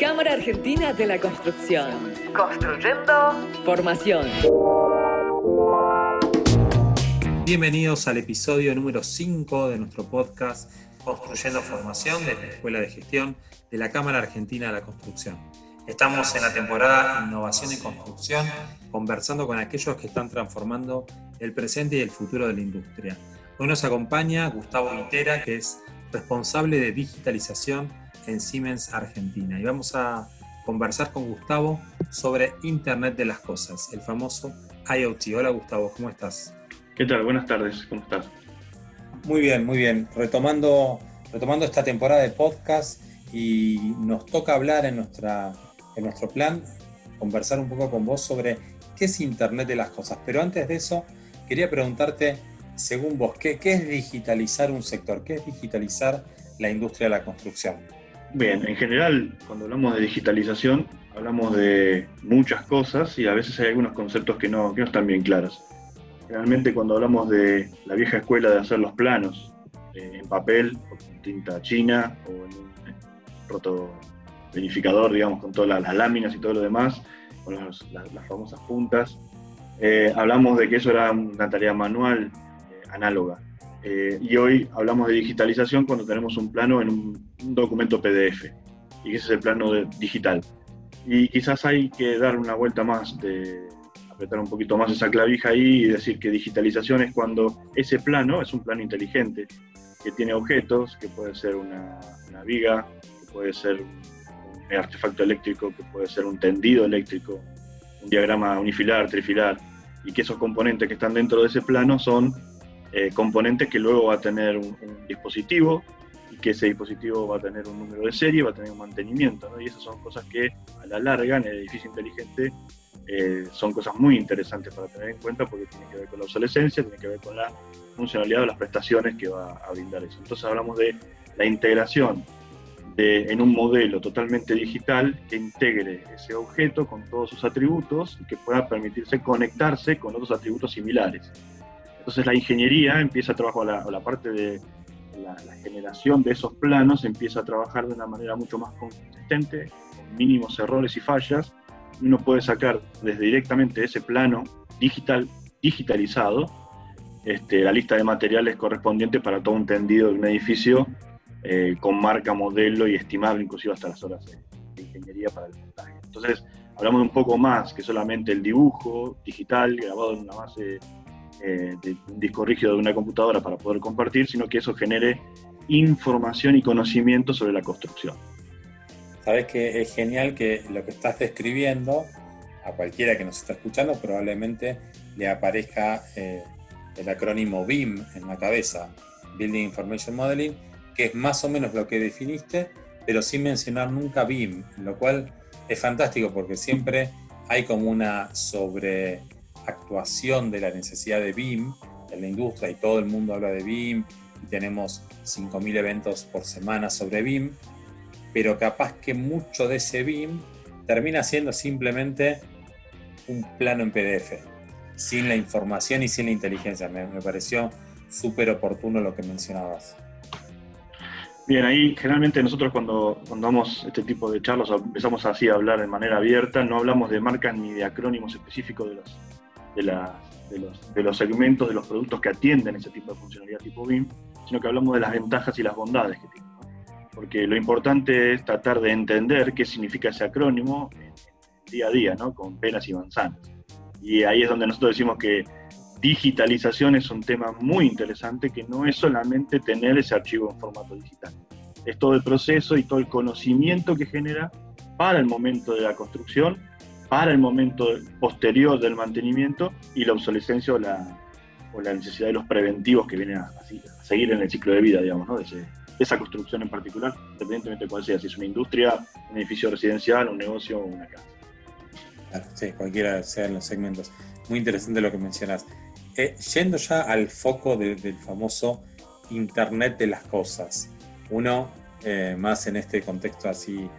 Cámara Argentina de la Construcción. Construyendo formación. Bienvenidos al episodio número 5 de nuestro podcast Construyendo Formación de la Escuela de Gestión de la Cámara Argentina de la Construcción. Estamos en la temporada Innovación y Construcción, conversando con aquellos que están transformando el presente y el futuro de la industria. Hoy nos acompaña Gustavo Vitera, que es responsable de digitalización en Siemens Argentina. Y vamos a conversar con Gustavo sobre Internet de las Cosas, el famoso IoT. Hola Gustavo, ¿cómo estás? ¿Qué tal? Buenas tardes, ¿cómo estás? Muy bien, muy bien. Retomando, retomando esta temporada de podcast y nos toca hablar en, nuestra, en nuestro plan, conversar un poco con vos sobre qué es Internet de las Cosas. Pero antes de eso, quería preguntarte, según vos, ¿qué, qué es digitalizar un sector? ¿Qué es digitalizar la industria de la construcción? Bien, en general, cuando hablamos de digitalización, hablamos de muchas cosas y a veces hay algunos conceptos que no, que no están bien claros. Generalmente cuando hablamos de la vieja escuela de hacer los planos eh, en papel, o con tinta china o en un roto verificador, digamos, con todas las, láminas y todo lo demás, con las, famosas puntas, eh, hablamos de que eso era una tarea manual, eh, análoga. Eh, y hoy hablamos de digitalización cuando tenemos un plano en un, documento PDF, y ese es el plano digital. Y quizás hay que dar una vuelta más, de apretar un poquito más esa clavija ahí y decir que digitalización es cuando ese plano es un plano inteligente, que tiene objetos, que puede ser una, una viga, que puede ser un artefacto eléctrico, que puede ser un tendido eléctrico, un diagrama unifilar, trifilar, y que esos componentes que están dentro de ese plano son eh, componentes que luego va a tener un, dispositivo y que ese dispositivo va a tener un número de serie, va a tener un mantenimiento, y esas son cosas que a la larga en el edificio inteligente eh, son cosas muy interesantes para tener en cuenta porque tiene que ver con la obsolescencia, tiene que ver con la funcionalidad de las prestaciones que va a brindar eso. Entonces hablamos de la integración de, en un modelo totalmente digital que integre ese objeto con todos sus atributos y que pueda permitirse conectarse con otros atributos similares. Entonces la ingeniería empieza a trabajar, la, la parte de la, generación de esos planos empieza a trabajar de una manera mucho más consistente, con mínimos errores y fallas. Uno puede sacar desde directamente ese plano digital, digitalizado, este, la lista de materiales correspondientes para todo un tendido de un edificio eh, con marca, modelo y estimable, inclusive hasta las horas de, ingeniería para el montaje. Entonces, hablamos de un poco más que solamente el dibujo digital grabado en una base eh, de un disco rígido de una computadora para poder compartir, sino que eso genere información y conocimiento sobre la construcción. Sabes que es genial que lo que estás describiendo a cualquiera que nos está escuchando probablemente le aparezca eh, el acrónimo BIM en la cabeza, Building Information Modeling, que es más o menos lo que definiste, pero sin mencionar nunca BIM, lo cual es fantástico porque siempre hay como una sobre actuación de la necesidad de BIM en la industria y todo el mundo habla de BIM y tenemos 5.000 eventos por semana sobre BIM, pero capaz que mucho de ese BIM termina siendo simplemente un plano en PDF, sin la información y sin la inteligencia. Me, pareció súper oportuno lo que mencionabas. Bien, ahí generalmente nosotros cuando, cuando damos este tipo de charlas empezamos así a hablar de manera abierta, no hablamos de marcas ni de acrónimos específicos de los, de, los, segmentos de los productos que atienden ese tipo de funcionalidad tipo BIM, sino que hablamos de las ventajas y las bondades que tiene. Porque lo importante es tratar de entender qué significa ese acrónimo en, día a día, ¿no? con penas y manzanas. Y ahí es donde nosotros decimos que digitalización es un tema muy interesante que no es solamente tener ese archivo en formato digital. Es todo el proceso y todo el conocimiento que genera para el momento de la construcción para el momento posterior del mantenimiento y la obsolescencia o la, o la necesidad de los preventivos que vienen a, seguir en el ciclo de vida, digamos, ¿no? de, esa construcción en particular, independientemente de cuál sea, si es una industria, un edificio residencial, un negocio o una casa. Sí, cualquiera sean los segmentos. Muy interesante lo que mencionas. Eh, yendo ya al foco del famoso Internet de las Cosas, uno eh, más en este contexto así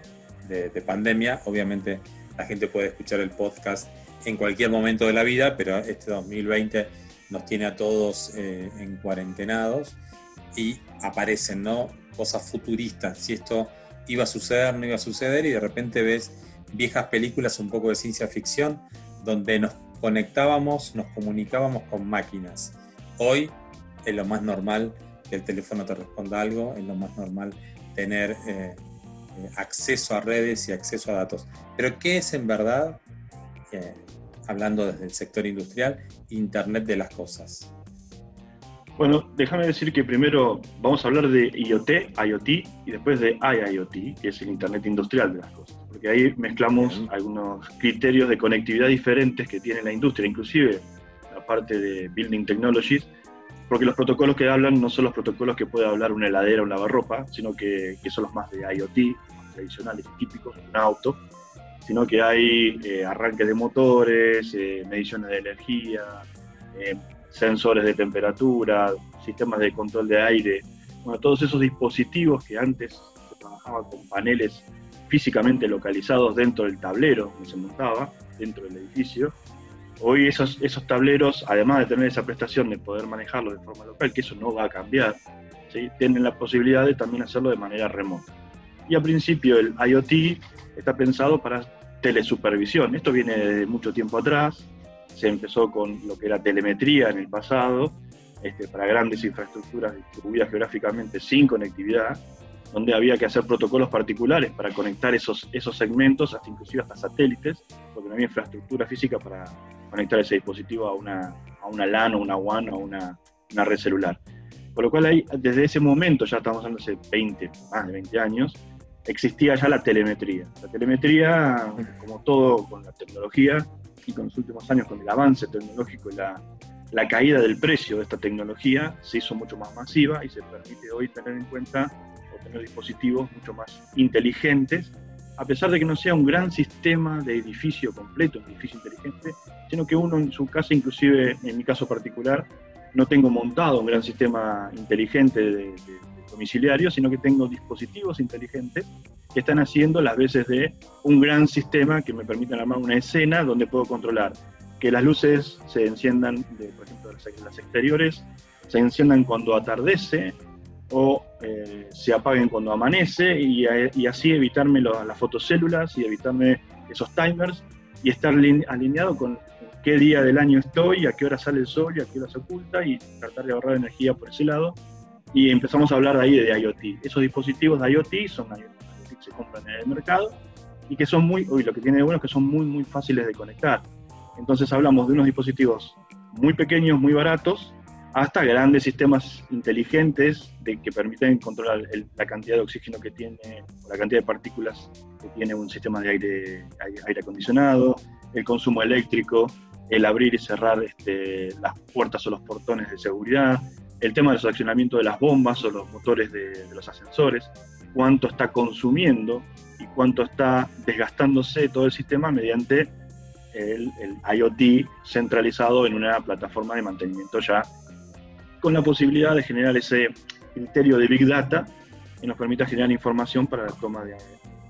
de, de pandemia, obviamente la gente puede escuchar el podcast en cualquier momento de la vida, pero este 2020 nos tiene a todos eh, en cuarentenados y aparecen ¿no? cosas futuristas. Si esto iba a suceder, no iba a suceder, y de repente ves viejas películas un poco de ciencia ficción donde nos conectábamos, nos comunicábamos con máquinas. Hoy es lo más normal que el teléfono te responda algo, es lo más normal tener eh, eh, acceso a redes y acceso a datos. Pero ¿qué es en verdad, eh, hablando desde el sector industrial, Internet de las Cosas? Bueno, déjame decir que primero vamos a hablar de IoT, IoT y después de IIoT, que es el Internet industrial de las cosas, porque ahí mezclamos algunos criterios de conectividad diferentes que tiene la industria, inclusive la parte de Building Technologies, porque los protocolos que hablan no son los protocolos que puede hablar una heladera o un lavarropa, sino que, son los más de IoT, más tradicionales típicos de un auto, sino que hay eh, arranques de motores, eh, mediciones de energía, eh, sensores de temperatura, sistemas de control de aire, bueno, todos esos dispositivos que antes se trabajaban con paneles físicamente localizados dentro del tablero donde se montaba, dentro del edificio. Hoy esos, esos tableros, además de tener esa prestación de poder manejarlo de forma local, que eso no va a cambiar, ¿sí? tienen la posibilidad de también hacerlo de manera remota. Y al principio el IoT está pensado para telesupervisión. Esto viene de mucho tiempo atrás, se empezó con lo que era telemetría en el pasado, este, para grandes infraestructuras distribuidas geográficamente sin conectividad, donde había que hacer protocolos particulares para conectar esos, esos segmentos, hasta inclusive hasta satélites, porque no había infraestructura física para conectar ese dispositivo a una, a una LAN o una WAN o una, una red celular. Por lo cual ahí, desde ese momento, ya estamos hablando hace 20, más de 20 años, existía ya la telemetría. La telemetría, como todo con la tecnología, y con los últimos años con el avance tecnológico y la, la caída del precio de esta tecnología se hizo mucho más masiva y se permite hoy tener en cuenta o tener dispositivos mucho más inteligentes, a pesar de que no sea un gran sistema de edificio completo, un edificio inteligente, sino que uno en su casa, inclusive en mi caso particular, no tengo montado un gran sistema inteligente de domiciliario, sino que tengo dispositivos inteligentes que están haciendo las veces de un gran sistema que me permiten armar una escena donde puedo controlar que las luces se enciendan, por ejemplo, las exteriores, se enciendan cuando atardece o eh, se apaguen cuando amanece y, así evitarme las fotocélulas y evitarme esos timers y estar alineado con qué día del año estoy, a qué hora sale el sol y a qué hora se oculta y tratar de ahorrar energía por ese lado y empezamos a hablar ahí de IoT. Esos dispositivos de IoT son IoT que se compran en el mercado y que son muy, uy, lo que tiene de que son muy, muy fáciles de conectar. Entonces hablamos de unos dispositivos muy pequeños, muy baratos, hasta grandes sistemas inteligentes que permiten controlar la cantidad de oxígeno que tiene, o la cantidad de partículas que tiene un sistema de aire, aire acondicionado, el consumo eléctrico, el abrir y cerrar este, las puertas o los portones de seguridad, el tema del accionamiento de las bombas o los motores de, los ascensores, cuánto está consumiendo y cuánto está desgastándose todo el sistema mediante el, IoT centralizado en una plataforma de mantenimiento ya, con la posibilidad de generar ese criterio de Big Data que nos permita generar información para la toma de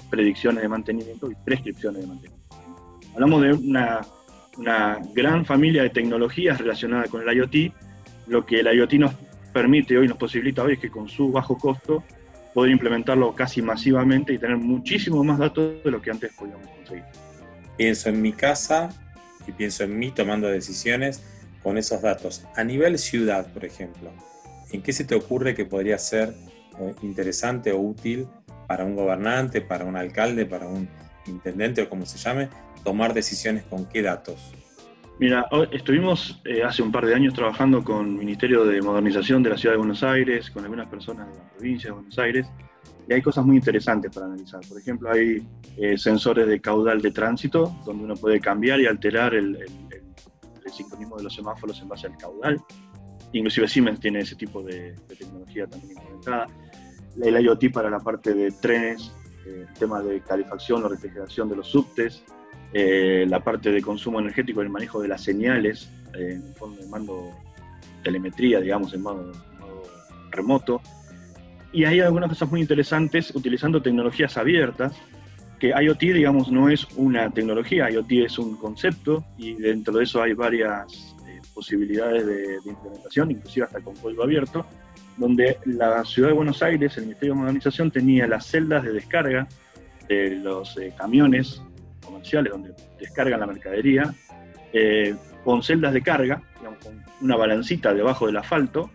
predicciones de mantenimiento y prescripciones de mantenimiento. Hablamos de una, una gran familia de tecnologías relacionadas con el IoT, lo que el IoT nos permite hoy, nos posibilita hoy es que con su bajo costo poder implementarlo casi masivamente y tener muchísimo más datos de lo que antes podíamos conseguir. Pienso en mi casa y pienso en mí tomando decisiones con esos datos. A nivel ciudad, por ejemplo, ¿en qué se te ocurre que podría ser eh, interesante o útil para un gobernante, para un alcalde, para un intendente o como se llame, tomar decisiones con qué datos? Mira, estuvimos eh, hace un par de años trabajando con el Ministerio de Modernización de la Ciudad de Buenos Aires, con algunas personas de la provincia de Buenos Aires, y hay cosas muy interesantes para analizar. Por ejemplo, hay eh, sensores de caudal de tránsito, donde uno puede cambiar y alterar el, el, sincronismo de los semáforos en base al caudal. Inclusive Siemens tiene ese tipo de, tecnología también implementada. El IoT para la parte de trenes, eh, el tema de calefacción o refrigeración de los subtes, eh, la parte de consumo energético, el manejo de las señales, eh, en forma de mando telemetría, digamos, en modo, remoto. Y hay algunas cosas muy interesantes utilizando tecnologías abiertas, que IoT, digamos, no es una tecnología, IoT es un concepto y dentro de eso hay varias eh, posibilidades de, implementación, inclusive hasta con código abierto, donde la ciudad de Buenos Aires, el Ministerio de Modernización, tenía las celdas de descarga de los eh, camiones comerciales donde descargan la mercadería, eh, con celdas de carga, con una balancita debajo del asfalto,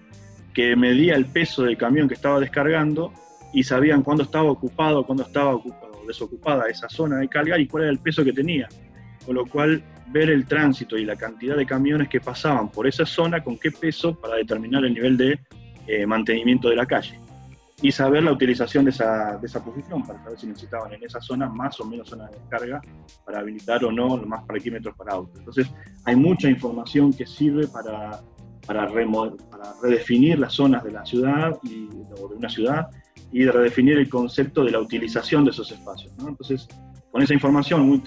que medía el peso del camión que estaba descargando y sabían cuándo estaba ocupado, cuándo estaba desocupada esa zona de carga y cuál era el peso que tenía. Con lo cual, ver el tránsito y la cantidad de camiones que pasaban por esa zona, con qué peso, para determinar el nivel de eh, mantenimiento de la calle. Y saber la utilización de esa, de esa posición, para saber si necesitaban en esa zona más o menos zona de descarga, para habilitar o no más parquímetros para autos. Entonces, hay mucha información que sirve para, para, para redefinir las zonas de la ciudad y, o de una ciudad y de redefinir el concepto de la utilización de esos espacios. Entonces, con esa información, uno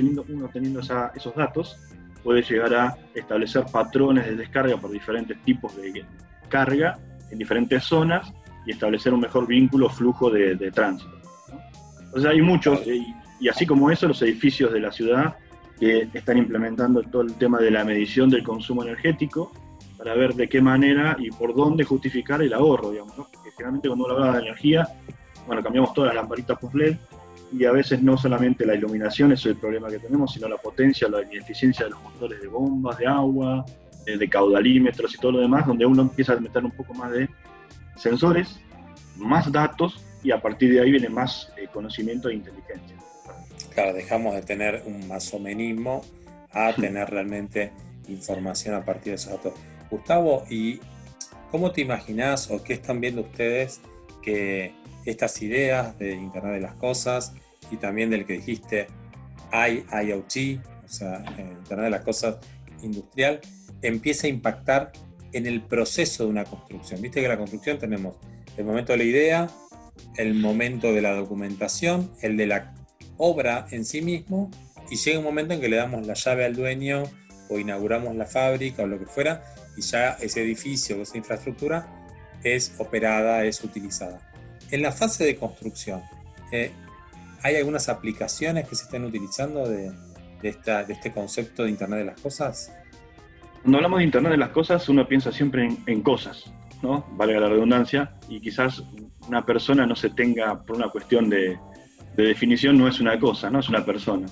teniendo, esos datos, puede llegar a establecer patrones de descarga por diferentes tipos de carga en diferentes zonas y establecer un mejor vínculo, flujo de, tránsito. Entonces hay muchos, y, así como eso, los edificios de la ciudad que están implementando todo el tema de la medición del consumo energético para ver de qué manera y por dónde justificar el ahorro, digamos, porque generalmente cuando uno habla de energía, bueno, cambiamos todas las lamparitas por LED y a veces no solamente la iluminación es el problema que tenemos, sino la potencia, la eficiencia de los motores de bombas, de agua, de, caudalímetros y todo lo demás, donde uno empieza a meter un poco más de sensores, más datos y a partir de ahí viene más eh, conocimiento e inteligencia. Claro, dejamos de tener un masomenismo a tener realmente información a partir de esos datos. Gustavo, ¿y cómo te imaginas o qué están viendo ustedes que estas ideas de Internet de las Cosas y también del que dijiste IoT, o sea, Internet de las Cosas industrial, empieza a impactar en el proceso de una construcción. Viste que la construcción tenemos el momento de la idea, el momento de la documentación, el de la obra en sí mismo, y llega un momento en que le damos la llave al dueño o inauguramos la fábrica o lo que fuera, y ya ese edificio o esa infraestructura es operada, es utilizada. En la fase de construcción, eh, ¿hay algunas aplicaciones que se estén utilizando de, esta, de, este concepto de Internet de las Cosas? Cuando hablamos de Internet de las Cosas, uno piensa siempre en, cosas, ¿no? Valga la redundancia, y quizás una persona no se tenga, por una cuestión de, definición, no es una cosa, no es una persona.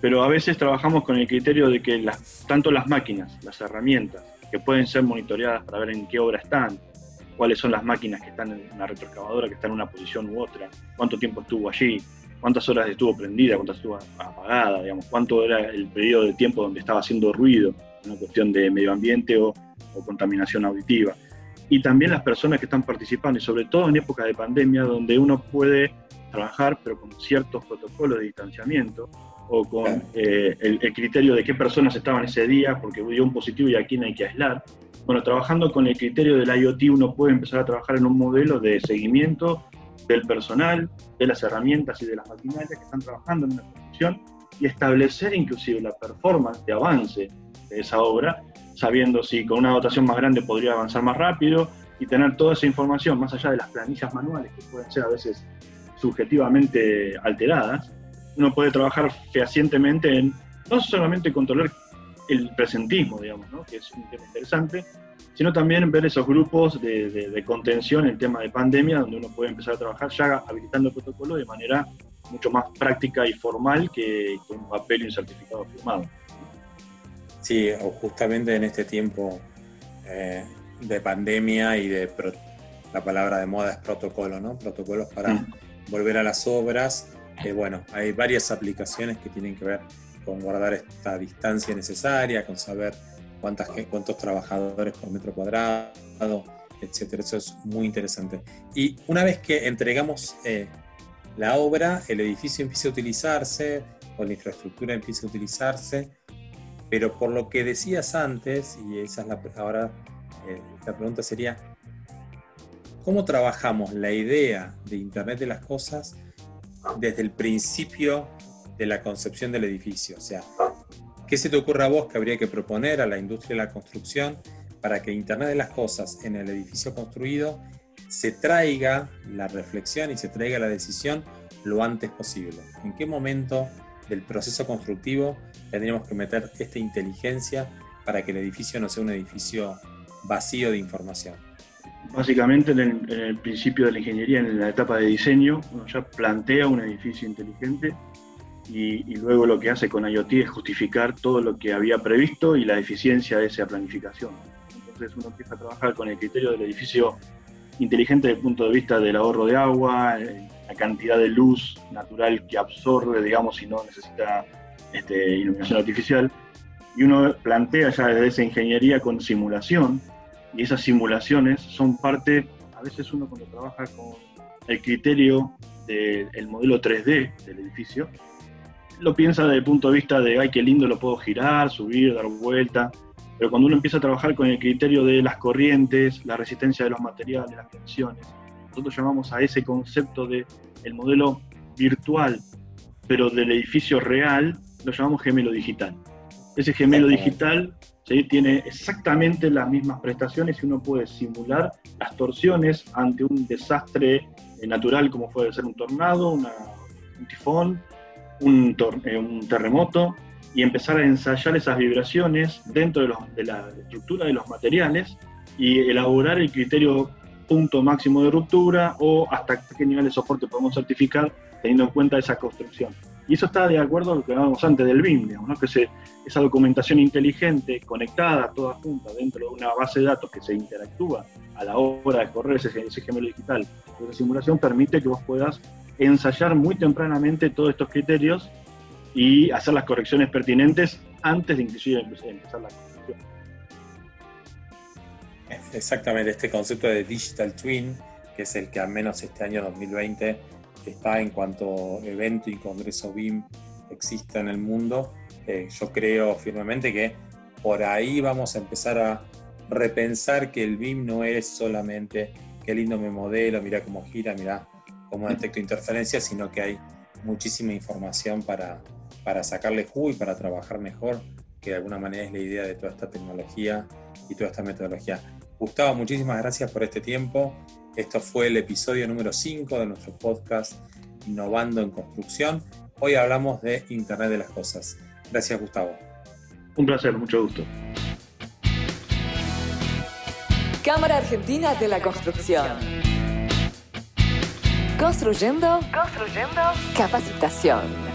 Pero a veces trabajamos con el criterio de que las, tanto las máquinas, las herramientas, que pueden ser monitoreadas para ver en qué obra están, cuáles son las máquinas que están en una retroexcavadora, que están en una posición u otra, cuánto tiempo estuvo allí, cuántas horas estuvo prendida, cuántas estuvo apagada, digamos, cuánto era el periodo de tiempo donde estaba haciendo ruido, una cuestión de medio ambiente o, contaminación auditiva. Y también las personas que están participando, y sobre todo en época de pandemia, donde uno puede trabajar, pero con ciertos protocolos de distanciamiento, o con eh, el, el, criterio de qué personas estaban ese día, porque dio un positivo y a quién hay que aislar. Bueno, trabajando con el criterio del IoT uno puede empezar a trabajar en un modelo de seguimiento del personal, de las herramientas y de las maquinarias que están trabajando en una construcción y establecer inclusive la performance de avance de esa obra, sabiendo si con una dotación más grande podría avanzar más rápido y tener toda esa información, más allá de las planillas manuales que pueden ser a veces subjetivamente alteradas, uno puede trabajar fehacientemente en no solamente controlar el presentismo, digamos, ¿no? que es un tema interesante, sino también ver esos grupos de, contención en tema de pandemia, donde uno puede empezar a trabajar ya habilitando el protocolo de manera mucho más práctica y formal que un papel y un certificado firmado. Sí, o justamente en este tiempo eh, de pandemia y de la palabra de moda es protocolo, ¿no? Protocolos para mm. volver a las obras. Eh, bueno, hay varias aplicaciones que tienen que ver con guardar esta distancia necesaria, con saber cuántos trabajadores por metro cuadrado, etcétera. Eso es muy interesante. Y una vez que entregamos eh, la obra, el edificio empieza a utilizarse, o la infraestructura empieza a utilizarse, pero por lo que decías antes, y esa es ahora eh, la pregunta sería, ¿cómo trabajamos la idea de Internet de las Cosas desde el principio de la concepción del edificio. O sea, ¿qué se te ocurre a vos que habría que proponer a la industria de la construcción para que Internet de las Cosas en el edificio construido se traiga la reflexión y se traiga la decisión lo antes posible? ¿En qué momento del proceso constructivo tendríamos que meter esta inteligencia para que el edificio no sea un edificio vacío de información? Básicamente en el, principio de la ingeniería, en la etapa de diseño, uno ya plantea un edificio inteligente y, luego lo que hace con IoT es justificar todo lo que había previsto y la eficiencia de esa planificación. Entonces uno empieza a trabajar con el criterio del edificio inteligente desde el punto de vista del ahorro de agua, eh, la cantidad de luz natural que absorbe, digamos, si no necesita este, iluminación artificial. Y uno plantea ya desde esa ingeniería con simulación, y esas simulaciones son parte, a veces uno cuando trabaja con el criterio del modelo 3D del edificio, lo piensa desde el punto de vista de, ay, qué lindo lo puedo girar, subir, dar vuelta, pero cuando uno empieza a trabajar con el criterio de las corrientes, la resistencia de los materiales, las tensiones, nosotros llamamos a ese concepto de el modelo virtual, pero del edificio real, lo llamamos gemelo digital. Ese gemelo digital tiene exactamente las mismas prestaciones y uno puede simular las torsiones ante un desastre eh, natural como puede ser un tornado, un tifón, eh, un terremoto, y empezar a ensayar esas vibraciones dentro de, la estructura de los materiales y elaborar el criterio punto máximo de ruptura o hasta qué nivel de soporte podemos certificar teniendo en cuenta esa construcción. Y eso está de acuerdo a lo que hablábamos antes del BIM, ¿no? que se, esa documentación inteligente, conectada, toda junta dentro de una base de datos que se interactúa a la hora de correr ese, ese gemelo digital. Esa simulación permite que vos puedas ensayar muy tempranamente todos estos criterios y hacer las correcciones pertinentes antes de inclusive empezar la construcción. Exactamente, este concepto de Digital Twin, que es el que al menos este año 2020 está en cuanto evento y congreso BIM exista en el mundo, eh, yo creo firmemente que por ahí vamos a empezar a repensar que el BIM no es solamente qué lindo me modelo, mira cómo gira, mira cómo detecto interferencias, sino que hay muchísima información para, para sacarle jugo y para trabajar mejor, que de alguna manera es la idea de toda esta tecnología y toda esta metodología. Gustavo, muchísimas gracias por este tiempo. Esto fue el episodio número 5 de nuestro podcast Innovando en Construcción. Hoy hablamos de Internet de las Cosas. Gracias, Gustavo. Un placer, mucho gusto. Cámara Argentina de la Construcción. Construyendo, construyendo capacitación.